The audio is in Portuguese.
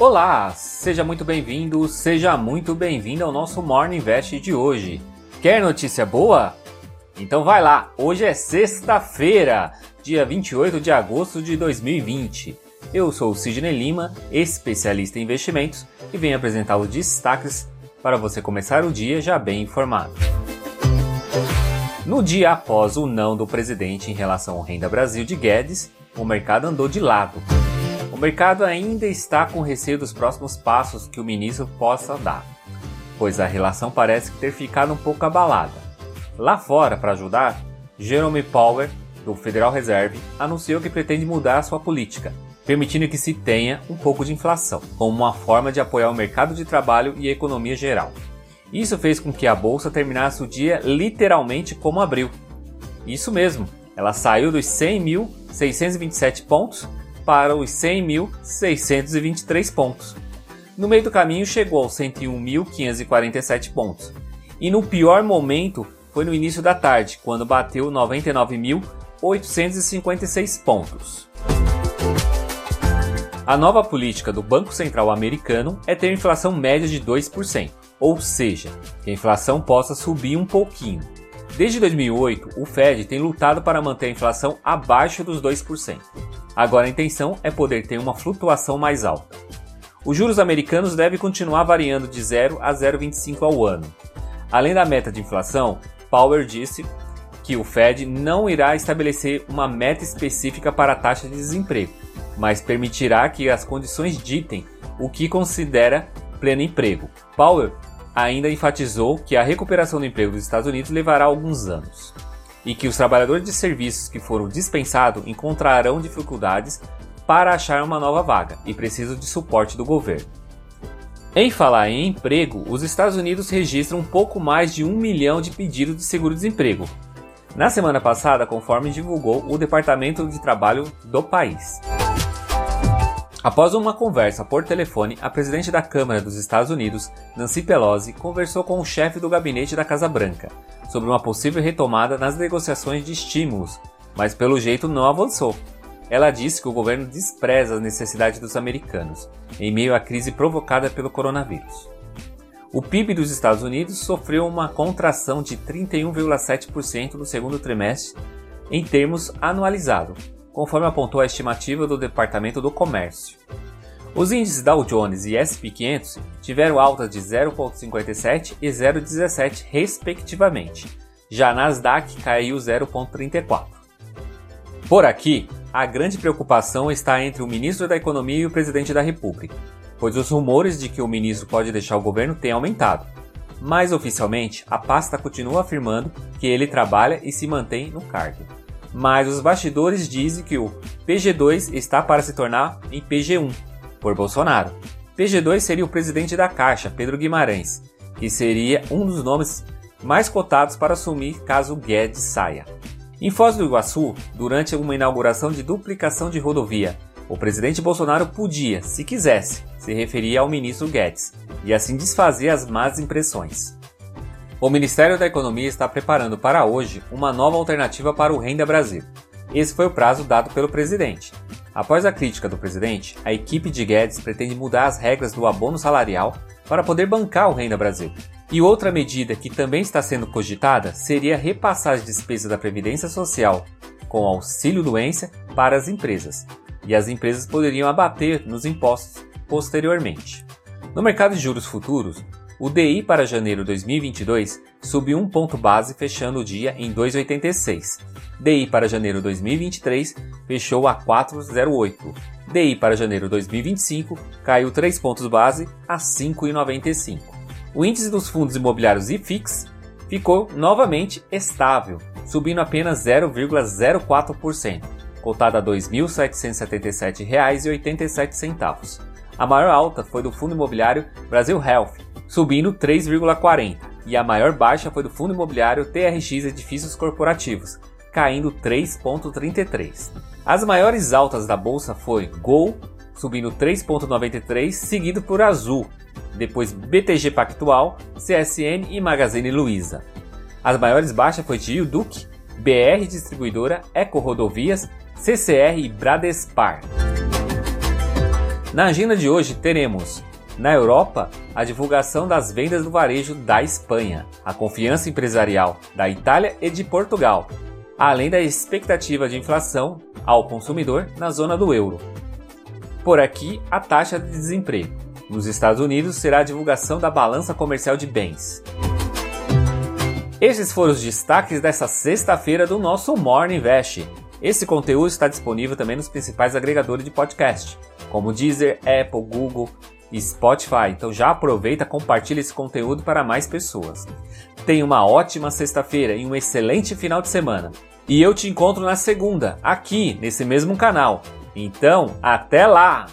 Olá, seja muito bem-vindo, seja muito bem-vindo ao nosso Morning Invest de hoje. Quer notícia boa? Então vai lá, hoje é sexta-feira, dia 28 de agosto de 2020. Eu sou o Sidney Lima, especialista em investimentos, e venho apresentar os destaques para você começar o dia já bem informado. No dia após o não do presidente em relação ao Renda Brasil de Guedes, o mercado andou de lado. Mercado ainda está com receio dos próximos passos que o ministro possa dar, pois a relação parece ter ficado um pouco abalada. Lá fora, para ajudar, Jerome Powell, do Federal Reserve, anunciou que pretende mudar sua política, permitindo que se tenha um pouco de inflação, como uma forma de apoiar o mercado de trabalho e a economia geral. Isso fez com que a bolsa terminasse o dia literalmente como abriu. Isso mesmo, ela saiu dos 100.627 pontos para os 100.623 pontos. No meio do caminho chegou aos 101.547 pontos. E no pior momento foi no início da tarde, quando bateu 99.856 pontos. A nova política do Banco Central americano é ter inflação média de 2%, ou seja, que a inflação possa subir um pouquinho. Desde 2008, o Fed tem lutado para manter a inflação abaixo dos 2%. Agora a intenção é poder ter uma flutuação mais alta. Os juros americanos devem continuar variando de 0 a 0,25 ao ano. Além da meta de inflação, Powell disse que o Fed não irá estabelecer uma meta específica para a taxa de desemprego, mas permitirá que as condições ditem o que considera pleno emprego. Powell ainda enfatizou que a recuperação do emprego dos Estados Unidos levará alguns anos e que os trabalhadores de serviços que foram dispensados encontrarão dificuldades para achar uma nova vaga e precisam de suporte do governo. Em falar em emprego, os Estados Unidos registram um pouco mais de um milhão de pedidos de seguro-desemprego. Na semana passada, conforme divulgou o Departamento de Trabalho do país. Após uma conversa por telefone, a presidente da Câmara dos Estados Unidos, Nancy Pelosi, conversou com o chefe do gabinete da Casa Branca sobre uma possível retomada nas negociações de estímulos, mas pelo jeito não avançou. Ela disse que o governo despreza as necessidades dos americanos, em meio à crise provocada pelo coronavírus. O PIB dos Estados Unidos sofreu uma contração de 31,7% no segundo trimestre em termos anualizados, conforme apontou a estimativa do Departamento do Comércio. Os índices Dow Jones e S&P 500 tiveram altas de 0,57 e 0,17 respectivamente. Já Nasdaq caiu 0,34. Por aqui, a grande preocupação está entre o ministro da Economia e o presidente da República, pois os rumores de que o ministro pode deixar o governo têm aumentado. Mas oficialmente, a pasta continua afirmando que ele trabalha e se mantém no cargo mas os bastidores dizem que o PG2 está para se tornar em PG1 por Bolsonaro. PG2 seria o presidente da Caixa, Pedro Guimarães, que seria um dos nomes mais cotados para assumir caso Guedes saia. Em Foz do Iguaçu, durante uma inauguração de duplicação de rodovia, o presidente Bolsonaro podia, se quisesse, se referir ao ministro Guedes e assim desfazer as más impressões. O Ministério da Economia está preparando para hoje uma nova alternativa para o Renda Brasil. Esse foi o prazo dado pelo presidente. Após a crítica do presidente, a equipe de Guedes pretende mudar as regras do abono salarial para poder bancar o Renda Brasil. E outra medida que também está sendo cogitada seria repassar as despesas da Previdência Social com auxílio doença para as empresas, e as empresas poderiam abater nos impostos posteriormente. No mercado de juros futuros, o DI para janeiro 2022 subiu um ponto base, fechando o dia em 2,86. DI para janeiro 2023 fechou a 4,08. DI para janeiro 2025 caiu 3 pontos base a 5,95. O índice dos fundos imobiliários IFIX ficou novamente estável, subindo apenas 0,04%, cotado a R$ 2.777,87. A maior alta foi do fundo imobiliário Brasil Health, subindo 3,40%, e a maior baixa foi do fundo imobiliário TRX Edifícios Corporativos, caindo 3,33%. As maiores altas da bolsa foi Gol, subindo 3,93%, seguido por Azul, depois BTG Pactual, CSN e Magazine Luiza. As maiores baixas foi de Duque, BR Distribuidora, Eco Rodovias, CCR e Bradespar. Na agenda de hoje teremos na Europa, a divulgação das vendas do varejo da Espanha, a confiança empresarial da Itália e de Portugal, além da expectativa de inflação ao consumidor na zona do euro. Por aqui, a taxa de desemprego. Nos Estados Unidos será a divulgação da balança comercial de bens. Esses foram os destaques dessa sexta-feira do nosso Morning Invest. Esse conteúdo está disponível também nos principais agregadores de podcast, como Deezer, Apple, Google, e Spotify. Então já aproveita, compartilha esse conteúdo para mais pessoas. Tenha uma ótima sexta-feira e um excelente final de semana. E eu te encontro na segunda, aqui nesse mesmo canal. Então, até lá!